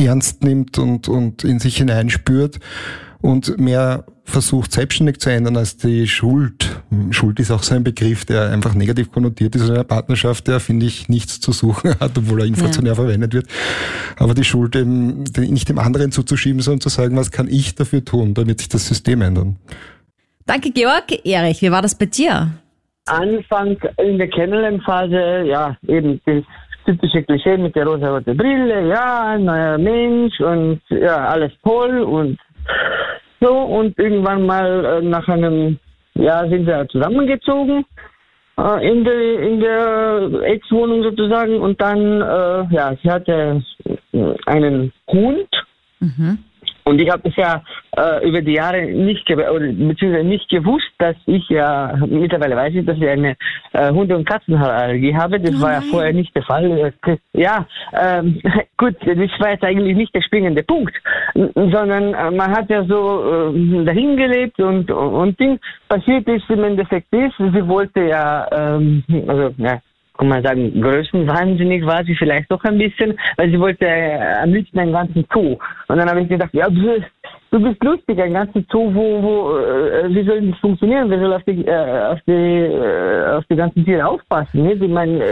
ernst nimmt und, und in sich hineinspürt und mehr versucht, selbstständig zu ändern als die Schuld. Schuld ist auch so ein Begriff, der einfach negativ konnotiert ist in einer Partnerschaft, der, finde ich, nichts zu suchen hat, obwohl er inflationär ja. verwendet wird. Aber die Schuld eben nicht dem anderen zuzuschieben, sondern zu sagen, was kann ich dafür tun, damit sich das System ändern. Danke, Georg. Erich, wie war das bei dir? Anfang in der Kennenlernphase, ja, eben das typische Klischee mit der rosa-roten Brille, ja, neuer Mensch und ja, alles toll und so. Und irgendwann mal äh, nach einem Jahr sind wir zusammengezogen äh, in der, in der Ex-Wohnung sozusagen. Und dann, äh, ja, sie hatte einen Hund. Und ich habe bisher äh, über die Jahre nicht, ge oder, beziehungsweise nicht gewusst, dass ich ja, mittlerweile weiß ich, dass ich eine äh, Hunde- und Katzenallergie habe. Das Oh war ja nein. vorher nicht der Fall. Ja, ähm, gut, das war jetzt eigentlich nicht der springende Punkt, sondern äh, man hat ja so äh, dahin gelebt und, und, und Ding. Passiert ist im Endeffekt ist, sie wollte ja, ähm, also, ja, kann man sagen, größenwahnsinnig war sie vielleicht doch ein bisschen, weil sie wollte äh, am liebsten einen ganzen Zoo. Und dann habe ich gedacht, ja, du, du bist lustig, ein ganzen Zoo, wo, wo, äh, wie soll das funktionieren? Wer soll auf die, äh, auf die, auf die ganzen Tiere aufpassen? Ich meine,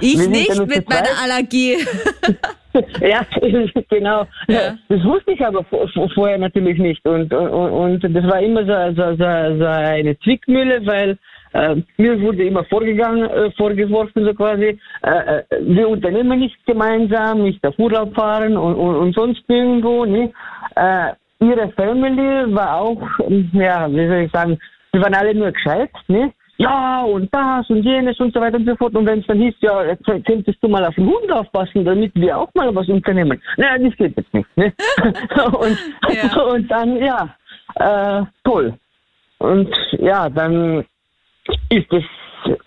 Ich nicht mit meiner. Allergie. Ja, genau. Ja. Das wusste ich aber vor, vor, vorher natürlich nicht. Und, und, und das war immer so, so, so, so eine Zwickmühle, weil äh, mir wurde immer vorgegangen, äh, vorgeworfen, so quasi, äh, äh, wir unternehmen nicht gemeinsam, nicht auf Urlaub fahren und, und, und sonst irgendwo. Ne? Äh, ihre Family war auch, ähm, ja, wie soll ich sagen, die waren alle nur gescheit, ne? Ja, und das und jenes und so weiter und so fort. Und wenn es dann hieß, ja, jetzt könntest du mal auf den Hund aufpassen, damit wir auch mal was unternehmen. Naja, das geht jetzt nicht, ne? und, Ja. und dann, ja, äh, toll. Und ja, dann ist es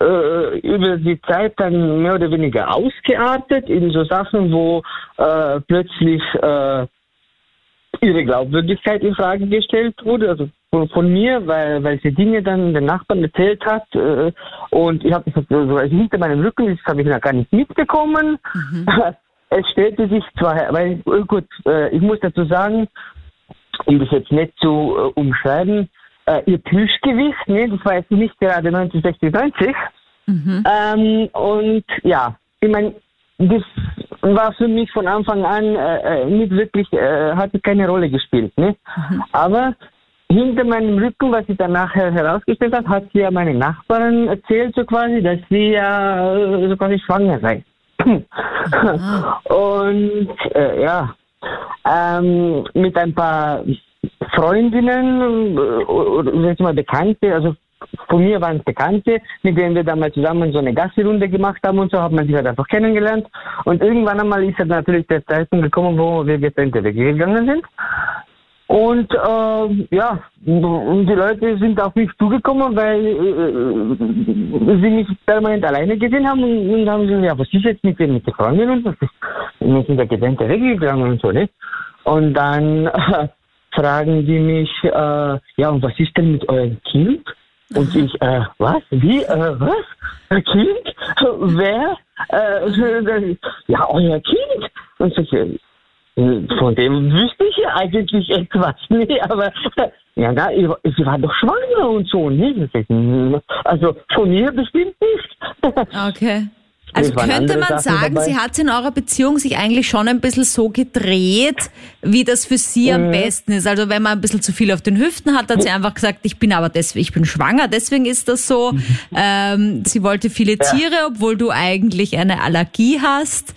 äh, über die Zeit dann mehr oder weniger ausgeartet in so Sachen, wo äh, plötzlich äh, ihre Glaubwürdigkeit in Frage gestellt wurde, also von, von mir, weil, weil sie Dinge dann den Nachbarn erzählt hat äh, und ich habe das so also hinter meinem Rücken, das habe ich noch gar nicht mitbekommen. Es stellte sich zwar, weil äh, gut, äh, ich muss dazu sagen, um das jetzt nicht zu umschreiben, äh, ihr Plüschgewicht, ne, das war jetzt nicht gerade 1960, 90. Ähm, und ja, ich meine, das war für mich von Anfang an äh, äh, nicht wirklich, äh, hatte keine Rolle gespielt. Ne? Aber hinter meinem Rücken, was sie dann nachher herausgestellt hat, hat sie ja meine Nachbarin erzählt, so quasi, dass sie ja äh, so quasi schwanger sei. Und äh, ja, ähm, mit ein paar Freundinnen äh, sag mal Bekannte, also von mir waren es Bekannte, mit denen wir damals zusammen so eine Gassi-Runde gemacht haben und so, hat man sich halt einfach kennengelernt. Und irgendwann einmal ist halt natürlich der Zeitpunkt gekommen, wo wir getrennte Wege gegangen sind. Und äh, ja, und die Leute sind auf mich zugekommen, weil äh, sie mich permanent alleine gesehen haben und, und haben gesagt, ja, was ist jetzt mit, dem- mit der Freundin und was ist? Wir sind da getrennte Wege gegangen und so, ne? Und dann äh, fragen die mich, äh, ja, und was ist denn mit eurem Kind? Und ich, äh, was? Wie? Äh, was? Kind? Wer? Äh, ja, euer Kind. Und so, äh, von dem wüsste ich ja eigentlich etwas, nee, aber ja, na, ich, sie war doch schwanger und so, ne? Also von ihr bestimmt nicht. Okay. Also könnte man Sachen sagen, dabei. sie hat in eurer Beziehung sich eigentlich schon ein bisschen so gedreht, wie das für sie am Mhm. besten ist. Also wenn man ein bisschen zu viel auf den Hüften hat, hat sie einfach gesagt, ich bin aber deswegen, ich bin schwanger, deswegen ist das so. Mhm. Ähm, sie wollte viele Tiere, obwohl du eigentlich eine Allergie hast.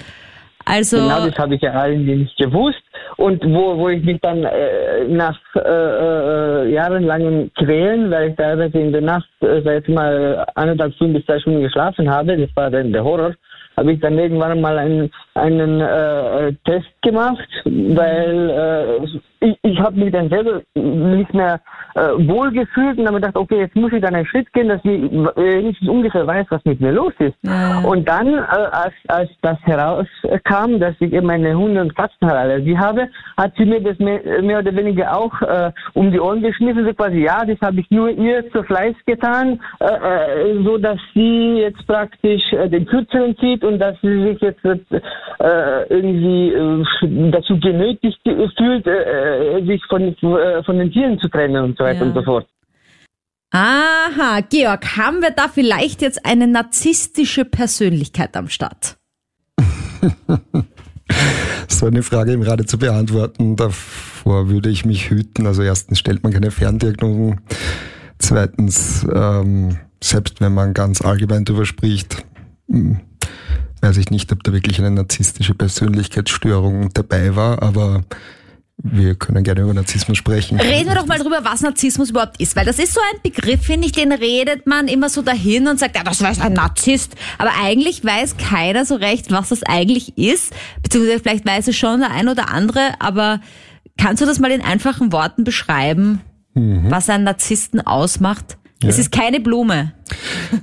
Also Genau, das habe ich ja eigentlich nicht gewusst. Und wo, wo ich mich dann äh, nach äh, äh, jahrelangen Quälen, weil ich teilweise in der Nacht, äh, sag ich mal, eineinhalb Stunden bis zwei Stunden geschlafen habe, das war dann der Horror, habe ich dann irgendwann mal einen, einen äh, Test gemacht, weil äh, ich, ich habe mich dann selber nicht mehr äh, wohl gefühlt und habe gedacht, okay, jetzt muss ich dann einen Schritt gehen, dass ich äh, wenigstens ungefähr weiß, was mit mir los ist. Ja. Und dann, äh, als, als das herauskam, dass ich eben eine Hunde- und Katzenallergie habe, hat sie mir das mehr, mehr oder weniger auch äh, um die Ohren geschmissen, so quasi, ja, das habe ich nur ihr zu Fleiß getan, äh, äh, so dass sie jetzt praktisch äh, den Kürzeren zieht und dass sie sich jetzt irgendwie dazu genötigt fühlt, äh, äh, sich von, äh, von den Tieren zu trennen und so weiter Ja. und so fort. Aha, Georg, haben wir da vielleicht jetzt eine narzisstische Persönlichkeit am Start? So eine Frage im Radio zu beantworten, davor würde ich mich hüten. Also erstens stellt man keine Ferndiagnosen. Zweitens, ähm, selbst wenn man ganz allgemein darüber spricht, hm, weiß ich nicht, ob da wirklich eine narzisstische Persönlichkeitsstörung dabei war, aber wir können gerne über Narzissmus sprechen. Reden wir doch mal drüber, was Narzissmus überhaupt ist, weil das ist so ein Begriff, finde ich, den redet man immer so dahin und sagt, ja, das weiß ein Narzisst. Aber eigentlich weiß keiner so recht, was das eigentlich ist, beziehungsweise vielleicht weiß es schon der ein oder andere, aber kannst du das mal in einfachen Worten beschreiben, Mhm. was einen Narzissten ausmacht? Es ist keine Blume.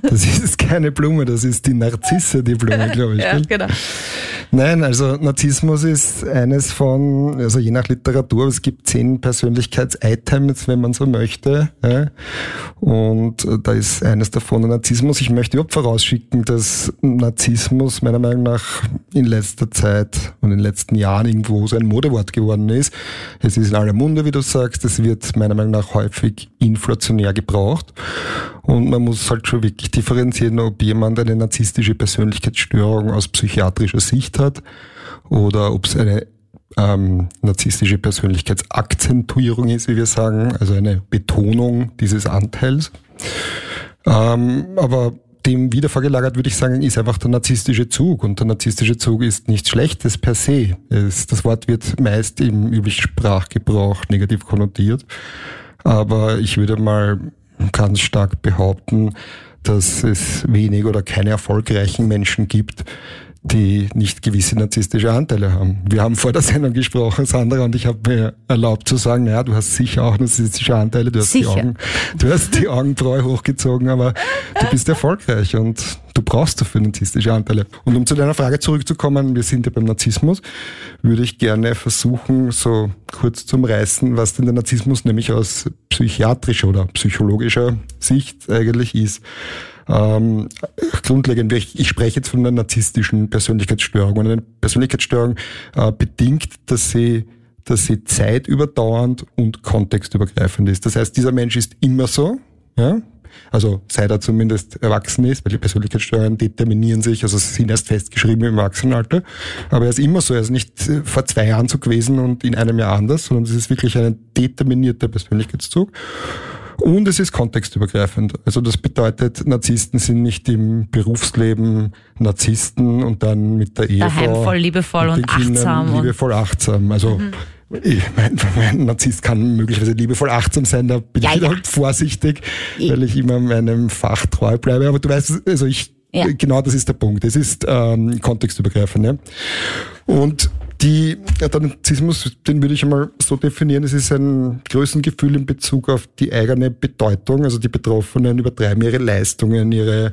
Das ist keine Blume, das ist die Narzisse, die Blume, glaube ich. Ja, genau. Nein, also Narzissmus ist eines von, also je nach Literatur, es gibt zehn Persönlichkeits-Items, wenn man so möchte. Ja. Und da ist eines davon der Narzissmus. Ich möchte überhaupt vorausschicken, dass Narzissmus meiner Meinung nach in letzter Zeit und in den letzten Jahren irgendwo so ein Modewort geworden ist. Es ist in aller Munde, wie du sagst. Es wird meiner Meinung nach häufig inflationär gebraucht. Und man muss halt schon wirklich differenzieren, ob jemand eine narzisstische Persönlichkeitsstörung aus psychiatrischer Sicht hat oder ob es eine ähm, narzisstische Persönlichkeitsakzentuierung ist, wie wir sagen, also eine Betonung dieses Anteils. Ähm, aber dem wieder vorgelagert würde ich sagen, ist einfach der narzisstische Zug. Und der narzisstische Zug ist nichts Schlechtes per se. Es, das Wort wird meist im üblichen Sprachgebrauch negativ konnotiert. Aber ich würde mal ganz stark behaupten, dass es wenig oder keine erfolgreichen Menschen gibt, die nicht gewisse narzisstische Anteile haben. Wir haben vor der Sendung gesprochen, Sandra, und ich habe mir erlaubt zu sagen, naja, du hast sicher auch narzisstische Anteile, du hast, die. Augen, du hast die Augenbraue hochgezogen, aber du bist erfolgreich und du brauchst dafür narzisstische Anteile. Und um zu deiner Frage zurückzukommen, wir sind ja beim Narzissmus, würde ich gerne versuchen, so kurz zum Reißen, was denn der Narzissmus nämlich aus psychiatrischer oder psychologischer Sicht eigentlich ist. Ähm, grundlegend, ich, ich spreche jetzt von einer narzisstischen Persönlichkeitsstörung. Und eine Persönlichkeitsstörung äh, bedingt, dass sie dass sie zeitüberdauernd und kontextübergreifend ist. Das heißt, dieser Mensch ist immer so, ja, also seit er zumindest erwachsen ist, weil die Persönlichkeitsstörungen determinieren sich, also sie sind erst festgeschrieben im Erwachsenenalter, aber er ist immer so, er ist nicht äh, vor zwei Jahren so gewesen und in einem Jahr anders, sondern es ist wirklich ein determinierter Persönlichkeitszug. Und es ist kontextübergreifend. Also das bedeutet, Narzissten sind nicht im Berufsleben Narzissten und dann mit der Ehefrau Daheim voll liebevoll und und Kindern achtsam und- liebevoll achtsam. Also ich mein, mein Narzisst kann möglicherweise liebevoll achtsam sein, da bin Ja, ich wieder ja. vorsichtig, Ich- weil ich immer meinem Fach treu bleibe. Aber du weißt, also ich, Ja. genau das ist der Punkt. Es ist ähm, kontextübergreifend. Ja? Und die, ja, der Narzissmus, den würde ich einmal so definieren, es ist ein Größengefühl in Bezug auf die eigene Bedeutung. Also die Betroffenen übertreiben ihre Leistungen, ihre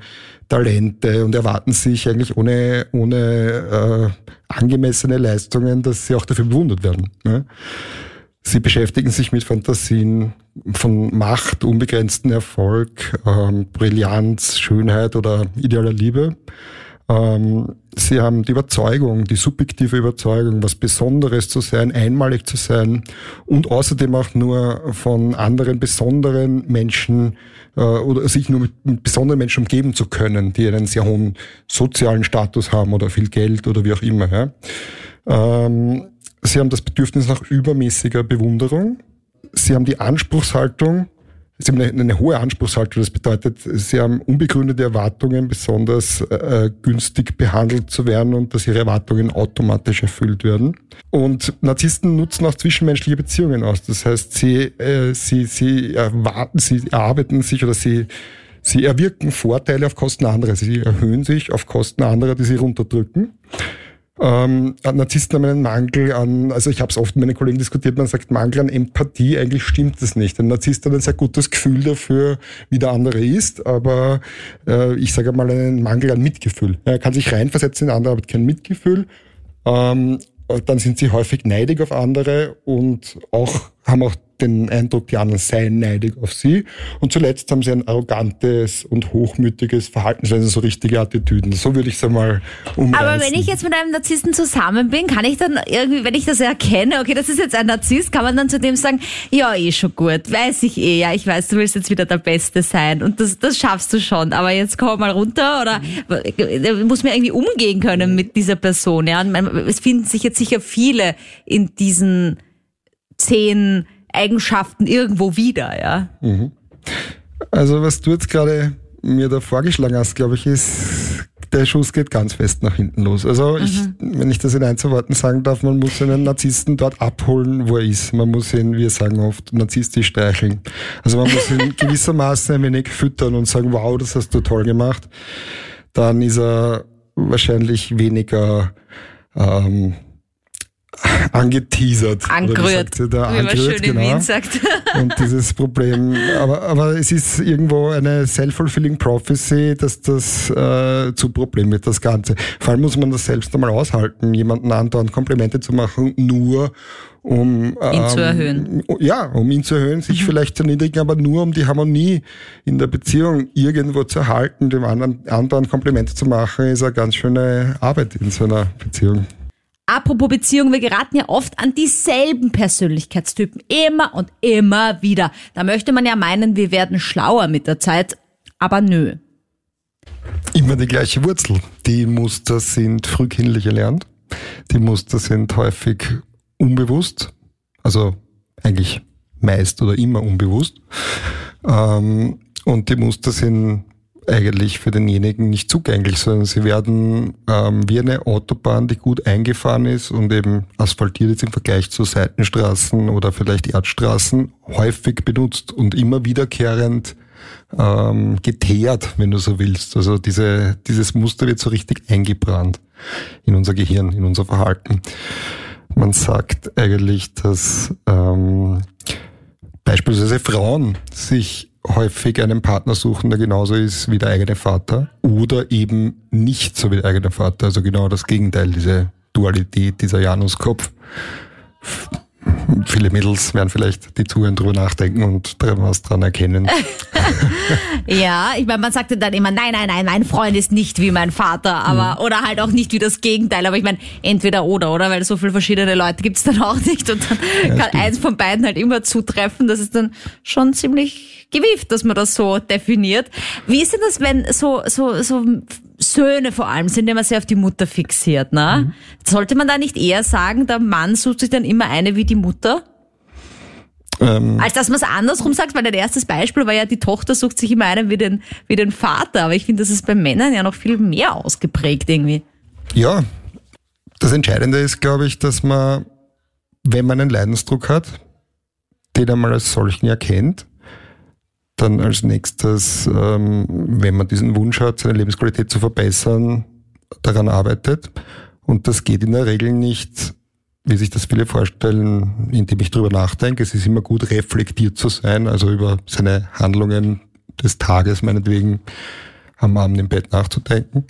Talente und erwarten sich eigentlich ohne, ohne äh, angemessene Leistungen, dass sie auch dafür bewundert werden. Ne? Sie beschäftigen sich mit Fantasien von Macht, unbegrenzten Erfolg, ähm, Brillanz, Schönheit oder idealer Liebe. Ähm, sie haben die Überzeugung, die subjektive Überzeugung, was Besonderes zu sein, einmalig zu sein und außerdem auch nur von anderen besonderen Menschen äh, oder sich nur mit, mit besonderen Menschen umgeben zu können, die einen sehr hohen sozialen Status haben oder viel Geld oder wie auch immer. Ja. Ähm, sie haben das Bedürfnis nach übermäßiger Bewunderung. Sie haben die Anspruchshaltung, Sie haben eine, eine hohe Anspruchshaltung. Das bedeutet, sie haben unbegründete Erwartungen, besonders äh, günstig behandelt zu werden und dass ihre Erwartungen automatisch erfüllt werden. Und Narzissten nutzen auch zwischenmenschliche Beziehungen aus. Das heißt, sie, äh, sie, sie erwarten, sie erarbeiten sich oder sie Sie erwirken Vorteile auf Kosten anderer. Sie erhöhen sich auf Kosten anderer, die sie runterdrücken. Ähm, Narzissten haben einen Mangel an, also ich habe es oft mit meinen Kollegen diskutiert, man sagt Mangel an Empathie, eigentlich stimmt das nicht. Ein Narzisst hat ein sehr gutes Gefühl dafür, wie der andere ist, aber äh, ich sage mal einen Mangel an Mitgefühl. Er kann sich reinversetzen in andere, aber hat kein Mitgefühl. Ähm, dann sind sie häufig neidig auf andere und auch haben auch den Eindruck, die anderen seien neidig auf sie. Und zuletzt haben sie ein arrogantes und hochmütiges Verhaltensweise, so richtige Attitüden. So würde ich es einmal umreißen. Aber wenn ich jetzt mit einem Narzissten zusammen bin, kann ich dann irgendwie, wenn ich das erkenne, okay, das ist jetzt ein Narzisst, kann man dann zu dem sagen, ja, eh schon gut, weiß ich eh, ja, ich weiß, du willst jetzt wieder der Beste sein und das, das schaffst du schon, aber jetzt komm mal runter oder muss mir irgendwie umgehen können mit dieser Person, ja. Und es finden sich jetzt sicher viele in diesen zehn Eigenschaften irgendwo wieder, ja. Also was du jetzt gerade mir da vorgeschlagen hast, glaube ich, ist der Schuss geht ganz fest nach hinten los. Also ich, wenn ich das in ein, zwei Worten sagen darf, man muss einen Narzissten dort abholen, wo er ist. Man muss ihn, wir sagen oft, narzisstisch streicheln. Also man muss ihn gewissermaßen ein wenig füttern und sagen, wow, das hast du toll gemacht. Dann ist er wahrscheinlich weniger ähm, angeteasert. Wie Angerührt, ihr da? wie man schön in genau. Wien sagt. Und dieses Problem, aber, aber es ist irgendwo eine self-fulfilling prophecy, dass das äh, zu Problem wird, das Ganze. Vor allem muss man das selbst einmal aushalten, jemanden andauernd Komplimente zu machen, nur um Ihn zu erhöhen. Mhm. Ja, um ihn zu erhöhen, sich vielleicht zu erniedrigen, aber nur um die Harmonie in der Beziehung irgendwo zu erhalten, dem anderen andauernd Komplimente zu machen, ist eine ganz schöne Arbeit in so einer Beziehung. Apropos Beziehung, wir geraten ja oft an dieselben Persönlichkeitstypen. Immer und immer wieder. Da möchte man ja meinen, wir werden schlauer mit der Zeit. Aber nö. Immer die gleiche Wurzel. Die Muster sind frühkindlich erlernt. Die Muster sind häufig unbewusst, also eigentlich meist oder immer unbewusst. Ähm, und die Muster sind eigentlich für denjenigen nicht zugänglich, sondern sie werden ähm, wie eine Autobahn, die gut eingefahren ist und eben asphaltiert ist im Vergleich zu Seitenstraßen oder vielleicht Erdstraßen, häufig benutzt und immer wiederkehrend ähm, geteert, wenn du so willst. Also diese, dieses Muster wird so richtig eingebrannt in unser Gehirn, in unser Verhalten. Man sagt eigentlich, dass ähm, beispielsweise Frauen sich häufig einen Partner suchen, der genauso ist wie der eigene Vater oder eben nicht so wie der eigene Vater. Also genau das Gegenteil, diese Dualität, dieser Januskopf. Viele Mädels werden vielleicht die zuhören, drüber nachdenken und dran was dran erkennen. Ja, ich meine, man sagte dann immer, nein, nein, nein, mein Freund ist nicht wie mein Vater, aber oder halt auch nicht wie das Gegenteil. Aber ich meine, entweder oder, oder? Weil so viele verschiedene Leute gibt's dann auch nicht und dann kann eins von beiden halt immer zutreffen. Das ist dann schon ziemlich gewieft, dass man das so definiert. Wie ist denn das, wenn so, so, so Söhne vor allem sind immer sehr auf die Mutter fixiert, ne? Sollte man da nicht eher sagen, der Mann sucht sich dann immer eine wie die Mutter? ähm, Als dass man es andersrum sagt, weil dein erstes Beispiel war ja, die Tochter sucht sich immer einen wie den, wie den Vater. Aber ich finde, das ist bei Männern ja noch viel mehr ausgeprägt irgendwie. Ja, das Entscheidende ist, glaube ich, dass man, wenn man einen Leidensdruck hat, den einmal als solchen erkennt, dann als nächstes, ähm, wenn man diesen Wunsch hat, seine Lebensqualität zu verbessern, daran arbeitet. Und das geht in der Regel nicht, wie sich das viele vorstellen, indem ich drüber nachdenke. Es ist immer gut, reflektiert zu sein, also über seine Handlungen des Tages meinetwegen am Abend im Bett nachzudenken.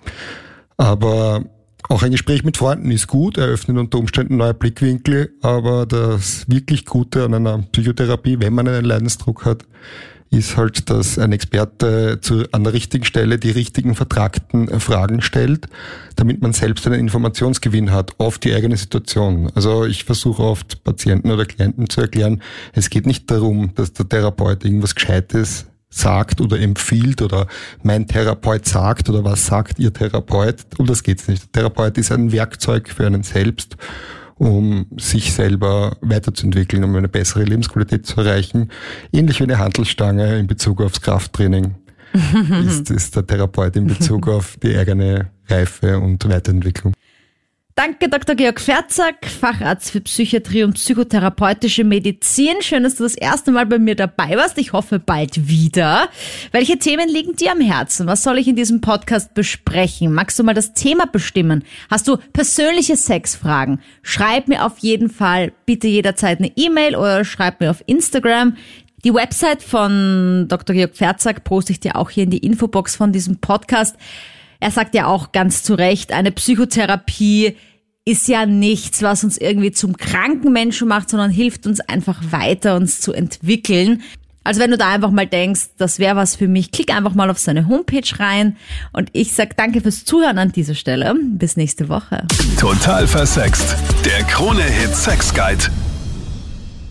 Aber auch ein Gespräch mit Freunden ist gut, eröffnet unter Umständen neue Blickwinkel, aber das wirklich Gute an einer Psychotherapie, wenn man einen Leidensdruck hat, ist halt, dass ein Experte zu, an der richtigen Stelle die richtigen vertragten äh, Fragen stellt, damit man selbst einen Informationsgewinn hat auf die eigene Situation. Also ich versuche oft Patienten oder Klienten zu erklären, es geht nicht darum, dass der Therapeut irgendwas Gescheites sagt oder empfiehlt oder mein Therapeut sagt oder was sagt ihr Therapeut. Um das geht's nicht. Der Therapeut ist ein Werkzeug für einen selbst, um sich selber weiterzuentwickeln, um eine bessere Lebensqualität zu erreichen. Ähnlich wie eine Handelsstange in Bezug aufs Krafttraining ist, ist der Therapeut in Bezug auf die eigene Reife und Weiterentwicklung. Danke, Dr. Georg Ferzack, Facharzt für Psychiatrie und psychotherapeutische Medizin. Schön, dass du das erste Mal bei mir dabei warst. Ich hoffe bald wieder. Welche Themen liegen dir am Herzen? Was soll ich in diesem Podcast besprechen? Magst du mal das Thema bestimmen? Hast du persönliche Sexfragen? Schreib mir auf jeden Fall bitte jederzeit eine E-Mail oder schreib mir auf Instagram. Die Website von Dr. Georg Ferzack poste ich dir auch hier in die Infobox von diesem Podcast. Er sagt ja auch ganz zu Recht, eine Psychotherapie ist ja nichts, was uns irgendwie zum kranken Menschen macht, sondern hilft uns einfach weiter, uns zu entwickeln. Also wenn du da einfach mal denkst, das wäre was für mich, klick einfach mal auf seine Homepage rein. Und ich sag danke fürs Zuhören an dieser Stelle. Bis nächste Woche. Total versext. Der Krone-Hit Sex Guide.